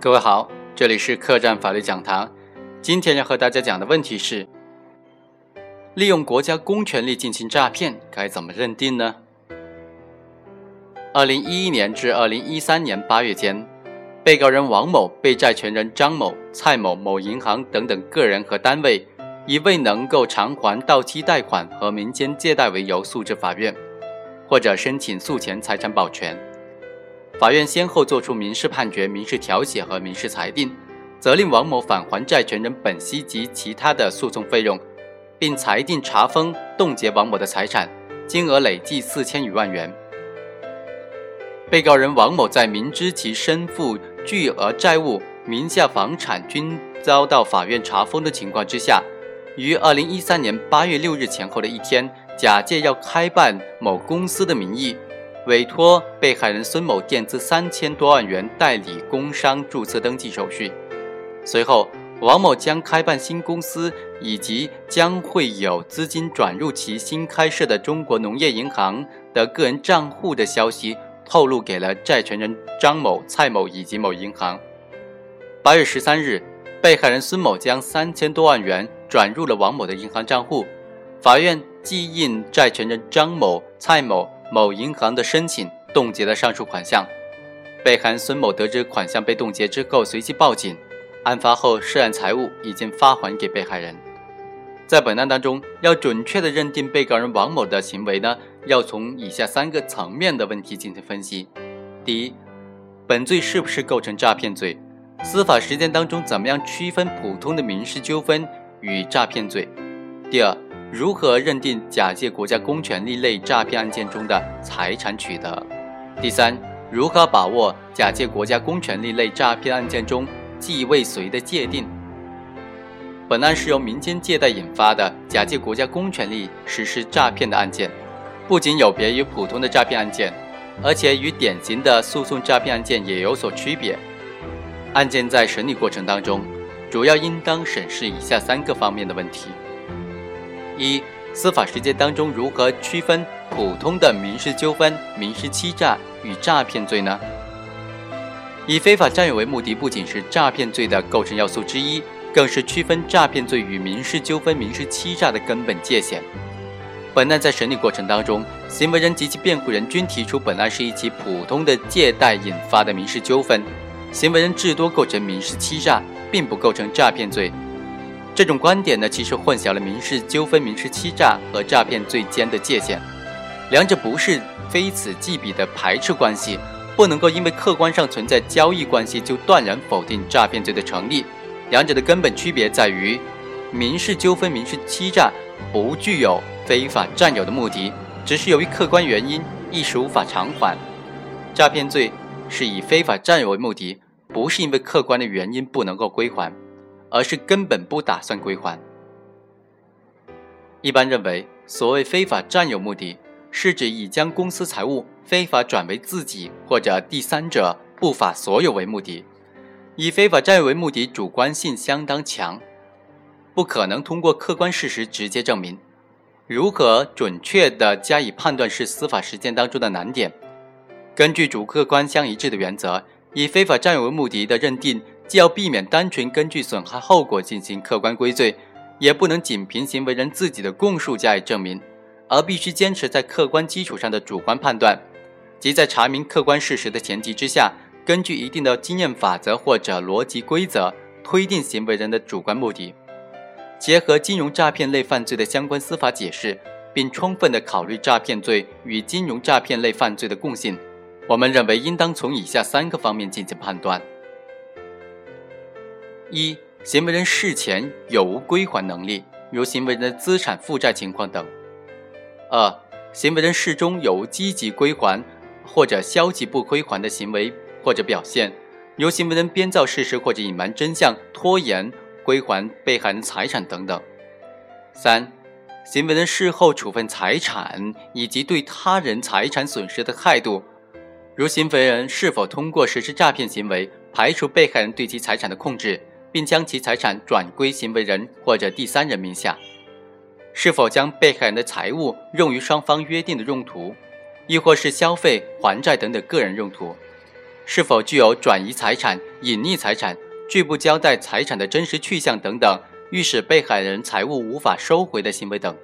各位好，这里是客栈法律讲堂。今天要和大家讲的问题是：利用国家公权力进行诈骗，该怎么认定呢？二零一一年至二零一三年八月间，被告人王某被债权人张某、蔡某某银行等等个人和单位，以未能够偿还到期贷款和民间借贷为由诉至法院，或者申请诉前财产保全。法院先后作出民事判决、民事调解和民事裁定，责令王某返还债权人本息及其他的诉讼费用，并裁定查封、冻结王某的财产，金额累计四千余万元。被告人王某在明知其身负巨额债务、名下房产均遭到法院查封的情况之下，于二零一三年八月六日前后的一天，假借要开办某公司的名义。委托被害人孙某垫资三千多万元代理工商注册登记手续，随后王某将开办新公司以及将会有资金转入其新开设的中国农业银行的个人账户的消息透露给了债权人张某、蔡某以及某银行。八月十三日，被害人孙某将三千多万元转入了王某的银行账户，法院即应债权人张某、蔡某。某银行的申请冻结了上述款项，被害人孙某得知款项被冻结之后，随即报警。案发后，涉案财物已经发还给被害人。在本案当中，要准确的认定被告人王某的行为呢，要从以下三个层面的问题进行分析：第一，本罪是不是构成诈骗罪？司法实践当中怎么样区分普通的民事纠纷与诈骗罪？第二。如何认定假借国家公权力类诈骗案件中的财产取得？第三，如何把握假借国家公权力类诈骗案件中既未遂的界定？本案是由民间借贷引发的假借国家公权力实施诈骗的案件，不仅有别于普通的诈骗案件，而且与典型的诉讼诈骗案件也有所区别。案件在审理过程当中，主要应当审视以下三个方面的问题。一、司法实践当中如何区分普通的民事纠纷、民事欺诈与诈骗罪呢？以非法占有为目的不仅是诈骗罪的构成要素之一，更是区分诈骗罪与民事纠纷、民事欺诈的根本界限。本案在审理过程当中，行为人及其辩护人均提出，本案是一起普通的借贷引发的民事纠纷，行为人至多构成民事欺诈，并不构成诈骗罪。这种观点呢，其实混淆了民事纠纷、民事欺诈和诈骗罪间的界限，两者不是非此即彼的排斥关系，不能够因为客观上存在交易关系就断然否定诈骗罪的成立。两者的根本区别在于，民事纠纷、民事欺诈不具有非法占有的目的，只是由于客观原因一时无法偿还；诈骗罪是以非法占有为目的，不是因为客观的原因不能够归还。而是根本不打算归还。一般认为，所谓非法占有目的，是指以将公司财物非法转为自己或者第三者不法所有为目的。以非法占有为目的，主观性相当强，不可能通过客观事实直接证明。如何准确地加以判断，是司法实践当中的难点。根据主客观相一致的原则，以非法占有为目的的认定。既要避免单纯根据损害后果进行客观归罪，也不能仅凭行为人自己的供述加以证明，而必须坚持在客观基础上的主观判断，即在查明客观事实的前提之下，根据一定的经验法则或者逻辑规则推定行为人的主观目的。结合金融诈骗类犯罪的相关司法解释，并充分的考虑诈骗罪与金融诈骗类犯罪的共性，我们认为应当从以下三个方面进行判断。一、行为人事前有无归还能力，如行为人的资产负债情况等；二、行为人事中有无积极归还或者消极不归还的行为或者表现，如行为人编造事实或者隐瞒真相、拖延归还被害人财产等等；三、行为人事后处分财产以及对他人财产损失的态度，如行为人是否通过实施诈骗行为排除被害人对其财产的控制。并将其财产转归行为人或者第三人名下，是否将被害人的财物用于双方约定的用途，亦或是消费、还债等等个人用途？是否具有转移财产、隐匿财产、拒不交代财产的真实去向等等，预使被害人财物无法收回的行为等。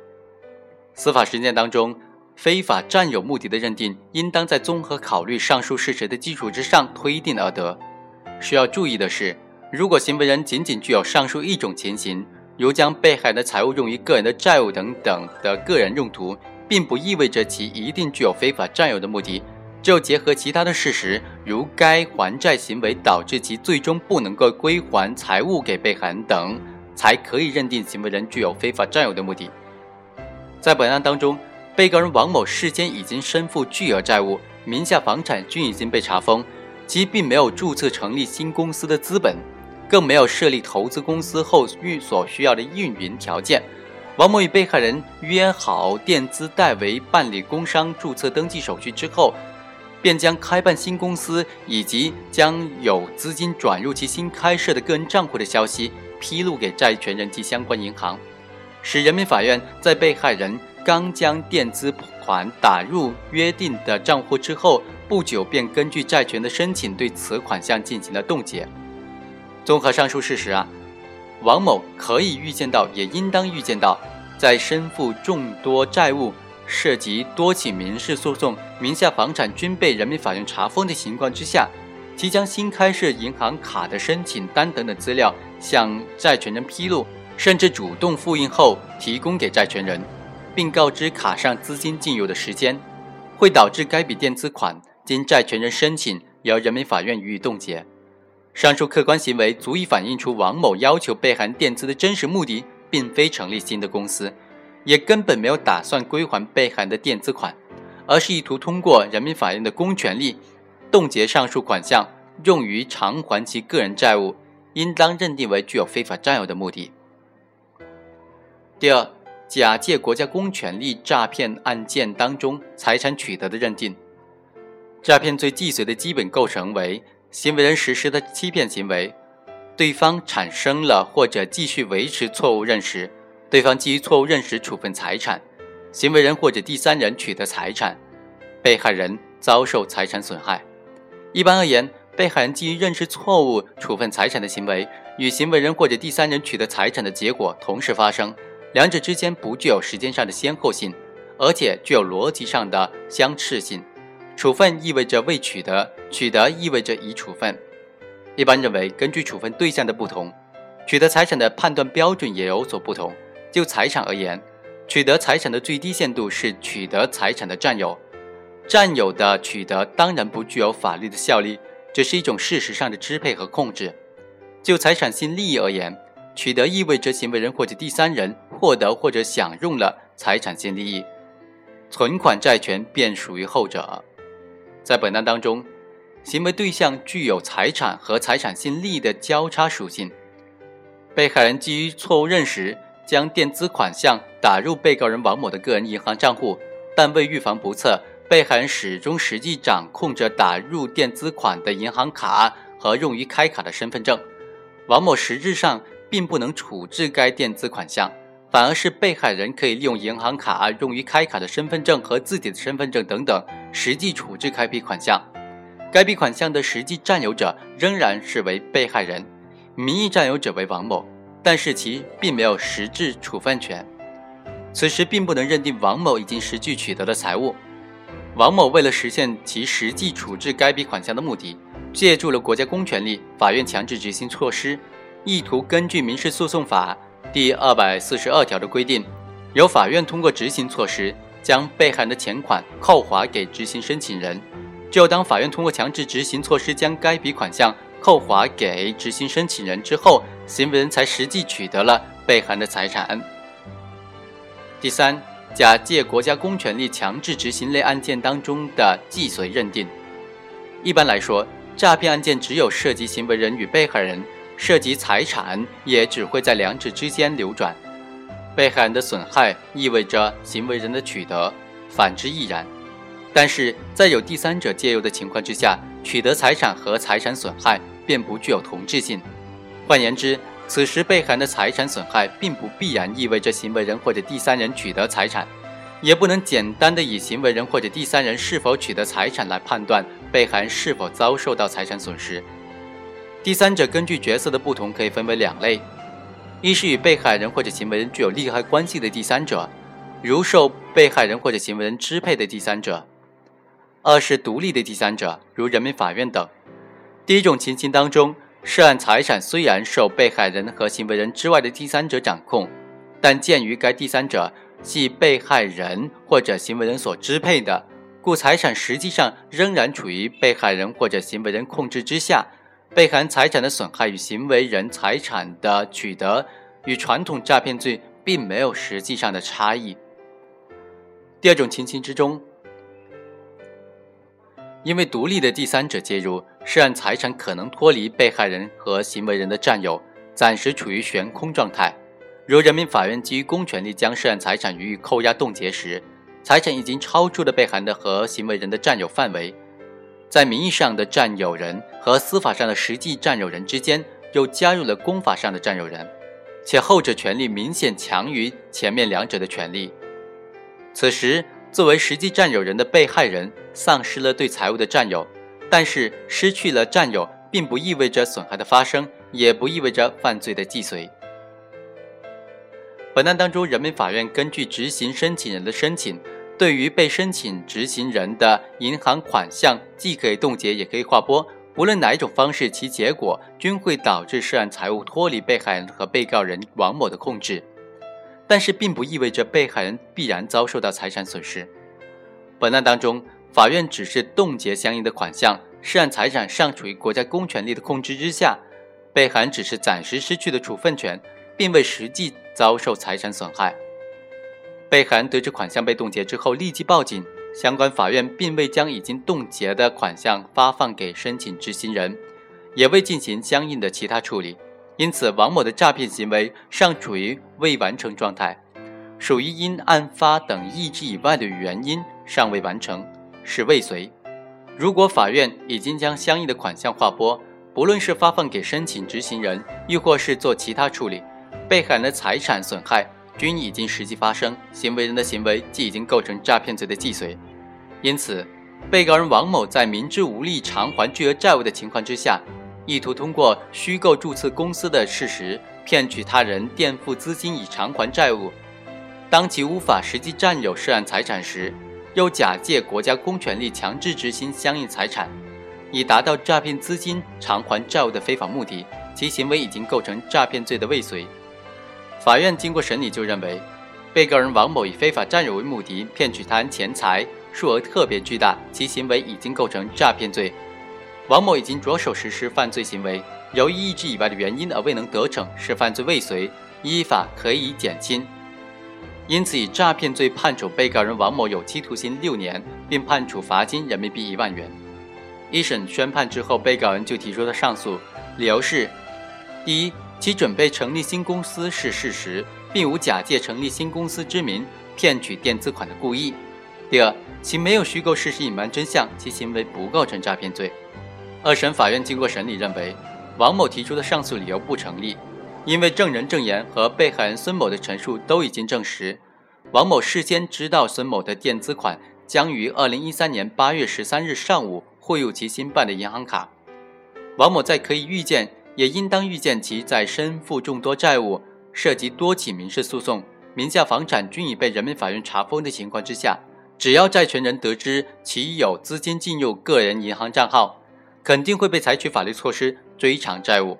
司法实践当中，非法占有目的的认定，应当在综合考虑上述事实的基础之上推定而得。需要注意的是，如果行为人仅仅具有上述一种情形，如将被害人的财物用于个人的债务等等的个人用途，并不意味着其一定具有非法占有的目的。只有结合其他的事实，如该还债行为导致其最终不能够归还财物给被害人等，才可以认定行为人具有非法占有的目的。在本案当中，被告人王某事先已经身负巨额债务，名下房产均已经被查封，其并没有注册成立新公司的资本，更没有设立投资公司后运所需要的运营条件。王某与被害人约好垫资代为办理工商注册登记手续之后，便将开办新公司以及将有资金转入其新开设的个人账户的消息披露给债权人及相关银行。使人民法院在被害人刚将垫资款打入约定的账户之后不久，便根据债权的申请对此款项进行了冻结。综合上述事实啊，王某可以预见到，也应当预见到，在身负众多债务、涉及多起民事诉讼、名下房产均被人民法院查封的情况之下，即将新开设银行卡的申请单等等资料向债权人披露。甚至主动复印后提供给债权人，并告知卡上资金进入的时间，会导致该笔垫资款经债权人申请由人民法院予以冻结。上述客观行为足以反映出王某要求被害人垫资的真实目的，并非成立新的公司，也根本没有打算归还被害人的垫资款，而是意图通过人民法院的公权力冻结上述款项，用于偿还其个人债务，应当认定为具有非法占有的目的。第二，假借国家公权力诈骗案件当中财产取得的认定，诈骗罪既遂的基本构成为行为人实施的欺骗行为，对方产生了或者继续维持错误认识，对方基于错误认识处分财产，行为人或者第三人取得财产，被害人遭受财产损害。一般而言，被害人基于认识错误处分财产的行为，与行为人或者第三人取得财产的结果同时发生。两者之间不具有时间上的先后性，而且具有逻辑上的相斥性。处分意味着未取得，取得意味着已处分。一般认为，根据处分对象的不同，取得财产的判断标准也有所不同。就财产而言，取得财产的最低限度是取得财产的占有，占有的取得当然不具有法律的效力，只是一种事实上的支配和控制。就财产性利益而言，取得意味着行为人或者第三人获得或者享用了财产性利益，存款债权便属于后者。在本案当中，行为对象具有财产和财产性利益的交叉属性。被害人基于错误认识，将垫资款项打入被告人王某的个人银行账户，但为预防不测，被害人始终实际掌控着打入垫资款的银行卡和用于开卡的身份证。王某实质上。并不能处置该垫资款项，反而是被害人可以利用银行卡用于开卡的身份证和自己的身份证等等，实际处置该笔款项。该笔款项的实际占有者仍然是为被害人，名义占有者为王某，但是其并没有实质处分权。此时并不能认定王某已经实际取得了财物。王某为了实现其实际处置该笔款项的目的，借助了国家公权力、法院强制执行措施。意图根据民事诉讼法第二百四十二条的规定，由法院通过执行措施将被害人的钱款扣划给执行申请人。只有当法院通过强制执行措施将该笔款项扣划给执行申请人之后，行为人才实际取得了被害人的财产。第三，假借国家公权力强制执行类案件当中的既遂认定。一般来说，诈骗案件只有涉及行为人与被害人。涉及财产，也只会在两者之间流转。被害人的损害意味着行为人的取得，反之亦然。但是在有第三者介入的情况之下，取得财产和财产损害便不具有同质性。换言之，此时被害人的财产损害并不必然意味着行为人或者第三人取得财产，也不能简单的以行为人或者第三人是否取得财产来判断被害人是否遭受到财产损失。第三者根据角色的不同，可以分为两类：一是与被害人或者行为人具有利害关系的第三者，如受被害人或者行为人支配的第三者；二是独立的第三者，如人民法院等。第一种情形当中，涉案财产虽然受被害人和行为人之外的第三者掌控，但鉴于该第三者系被害人或者行为人所支配的，故财产实际上仍然处于被害人或者行为人控制之下。被害人财产的损害与行为人财产的取得，与传统诈骗罪并没有实际上的差异。第二种情形之中，因为独立的第三者介入，涉案财产可能脱离被害人和行为人的占有，暂时处于悬空状态。如人民法院基于公权力将涉案财产予以扣押冻结时，财产已经超出了被害人的和行为人的占有范围。在名义上的占有人和司法上的实际占有人之间，又加入了公法上的占有人，且后者权利明显强于前面两者的权利。此时，作为实际占有人的被害人丧失了对财物的占有，但是失去了占有，并不意味着损害的发生，也不意味着犯罪的既遂。本案当中，人民法院根据执行申请人的申请。对于被申请执行人的银行款项，既可以冻结，也可以划拨。无论哪一种方式，其结果均会导致涉案财物脱离被害人和被告人王某的控制。但是，并不意味着被害人必然遭受到财产损失。本案当中，法院只是冻结相应的款项，涉案财产尚处于国家公权力的控制之下，被害人只是暂时失去了处分权，并未实际遭受财产损害。被害人得知款项被冻结之后，立即报警。相关法院并未将已经冻结的款项发放给申请执行人，也未进行相应的其他处理，因此王某的诈骗行为尚处于未完成状态，属于因案发等意志以外的原因尚未完成，是未遂。如果法院已经将相应的款项划拨，不论是发放给申请执行人，亦或是做其他处理，被害人的财产损害。均已经实际发生，行为人的行为即已经构成诈骗罪的既遂，因此，被告人王某在明知无力偿还巨额债务的情况之下，意图通过虚构注册公司的事实，骗取他人垫付资金以偿还债务。当其无法实际占有涉案财产时，又假借国家公权力强制执行相应财产，以达到诈骗资金偿还债务的非法目的，其行为已经构成诈骗罪的未遂。法院经过审理，就认为，被告人王某以非法占有为目的骗取他人钱财，数额特别巨大，其行为已经构成诈骗罪。王某已经着手实施犯罪行为，由于意志以外的原因而未能得逞，是犯罪未遂，依法可以减轻。因此，以诈骗罪判处被告人王某有期徒刑六年，并判处罚金人民币一万元。一审宣判之后，被告人就提出了上诉，理由是：第一。其准备成立新公司是事实，并无假借成立新公司之名骗取垫资款的故意。第二，其没有虚构事实隐瞒真相，其行为不构成诈骗罪。二审法院经过审理认为，王某提出的上诉理由不成立，因为证人证言和被害人孙某的陈述都已经证实，王某事先知道孙某的垫资款将于二零一三年八月十三日上午汇入其新办的银行卡，王某在可以预见。也应当预见其在身负众多债务、涉及多起民事诉讼、名下房产均已被人民法院查封的情况之下，只要债权人得知其有资金进入个人银行账号，肯定会被采取法律措施追偿债务。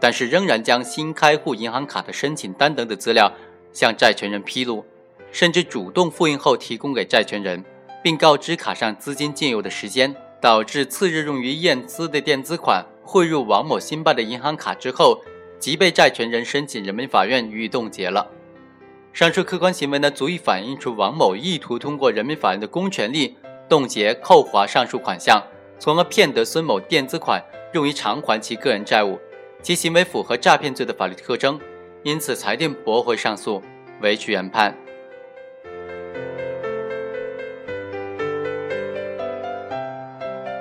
但是仍然将新开户银行卡的申请单等的资料向债权人披露，甚至主动复印后提供给债权人，并告知卡上资金进入的时间，导致次日用于验资的垫资款。汇入王某新办的银行卡之后，即被债权人申请人民法院予以冻结了。上述客观行为呢，足以反映出王某意图通过人民法院的公权力冻结、扣划上述款项，从而骗得孙某垫资款用于偿还其个人债务，其行为符合诈骗罪的法律特征，因此裁定驳回上诉，维持原判。